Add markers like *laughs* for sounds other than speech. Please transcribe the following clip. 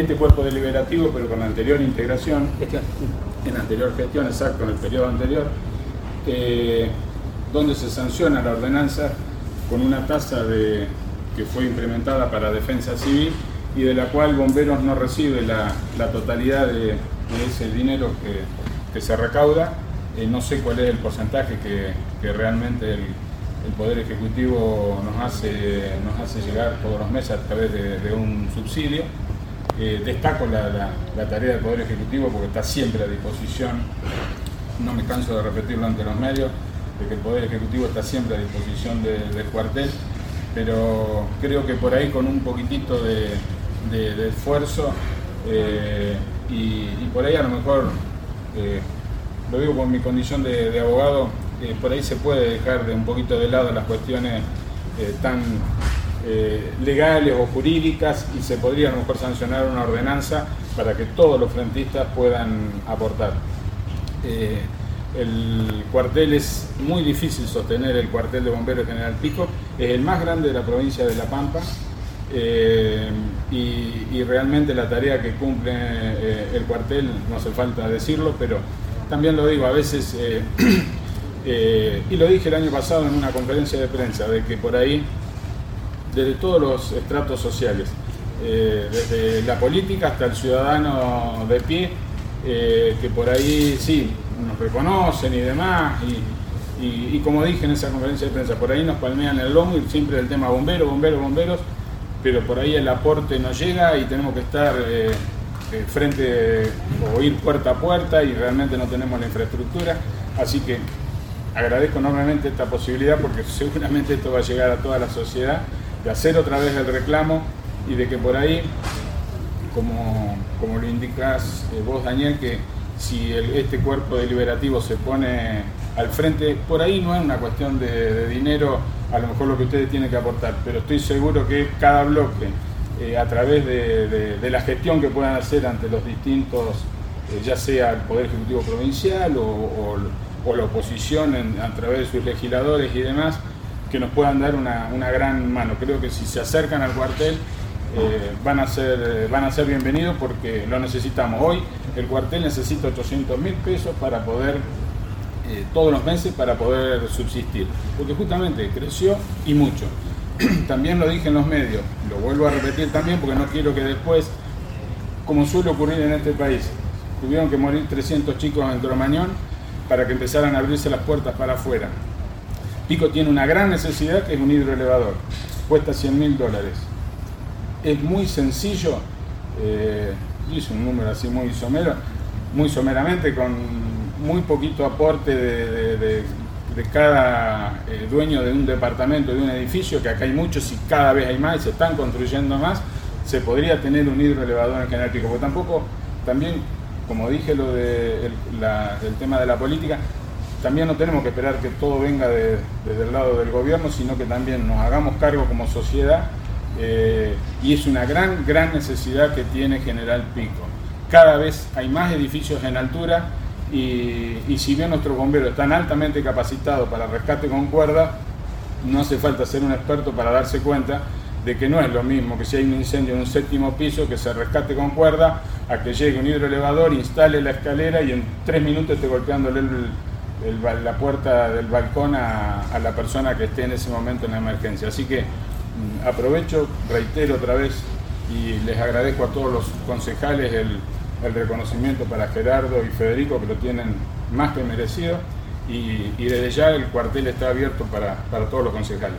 este cuerpo deliberativo, pero con la anterior integración, en la anterior gestión, exacto, en el periodo anterior, eh, donde se sanciona la ordenanza con una tasa de, que fue implementada para defensa civil y de la cual Bomberos no recibe la, totalidad de, ese dinero que, se recauda. Eh, no sé cuál es el porcentaje que, realmente el, Poder Ejecutivo nos hace, nos hace llegar todos los meses a través de, un subsidio. Eh, destaco la, tarea del Poder Ejecutivo porque está siempre a disposición, no me canso de repetirlo ante los medios, de que el Poder Ejecutivo está siempre a disposición del cuartel, pero creo que por ahí con un poquitito de, esfuerzo eh, y, por ahí a lo mejor, eh, lo digo con mi condición de, abogado, por ahí se puede dejar de un poquito de lado las cuestiones tan legales o jurídicas y se podría a lo mejor sancionar una ordenanza para que todos los frentistas puedan aportar. El cuartel es muy difícil sostener, el cuartel de bomberos General Pico, es el más grande de la provincia de La Pampa eh, y, realmente la tarea que cumple eh, el cuartel, no hace falta decirlo, pero también lo digo, a veces, eh, *clears throat* y lo dije el año pasado en una conferencia de prensa, de que por ahí, desde todos los estratos sociales, desde la política hasta el ciudadano de pie, que por ahí sí, nos reconocen y demás. Y, como dije en esa conferencia de prensa, por ahí nos palmean el lomo y siempre el tema bomberos, bomberos, bomberos, pero por ahí el aporte no llega y tenemos que estar eh, eh, frente o ir puerta a puerta y realmente no tenemos la infraestructura. Así que agradezco enormemente esta posibilidad porque *laughs* seguramente esto va a llegar a toda la sociedad, de hacer otra vez el reclamo y de que por ahí, como, como lo indicas eh, vos Daniel, que si este cuerpo deliberativo se pone al frente, por ahí no es una cuestión de, dinero, a lo mejor lo que ustedes tienen que aportar, pero estoy seguro que cada bloque, eh, a través de, la gestión que puedan hacer ante los distintos, eh, ya sea el Poder Ejecutivo Provincial o, la oposición a través de sus legisladores y demás, que nos puedan dar una, una gran mano. Creo que si se acercan al cuartel, eh, van, a ser, van a ser bienvenidos porque lo necesitamos. Hoy el cuartel necesita 800 mil pesos para poder, eh, todos los meses, para poder subsistir, porque justamente creció y mucho. *clears throat* también lo dije en los medios, lo vuelvo a repetir también porque no quiero que después, como suele ocurrir en este país, tuvieron que morir 300 chicos en Cromañón para que empezaran a abrirse las puertas para afuera. Pico tiene una gran necesidad que es un hidroelevador, cuesta 100 mil dólares. Es muy sencillo, eh, hice un número así muy somero, muy someramente, con muy poquito aporte de, cada eh, dueño de un departamento, de un edificio, que acá hay muchos y cada vez hay más y se están construyendo más, se podría tener un hidroelevador en General Pico, porque tampoco, también, como dije lo del tema de la política, también no tenemos que esperar que todo venga desde el lado del gobierno, sino que también nos hagamos cargo como sociedad eh, y es una gran, gran necesidad que tiene General Pico. Cada vez hay más edificios en altura y, si bien nuestros bomberos están altamente capacitados para rescate con cuerda, no hace falta ser un experto para darse cuenta de que no es lo mismo que si hay un incendio en un séptimo piso que se rescate con cuerda a que llegue un hidroelevador, instale la escalera y en tres minutos esté golpeándole la puerta del balcón a, la persona que esté en ese momento en la emergencia. Así que Mm, aprovecho, reitero otra vez y les agradezco a todos los concejales el, reconocimiento para Gerardo y Federico que lo tienen más que merecido y, desde ya el cuartel está abierto para todos los concejales.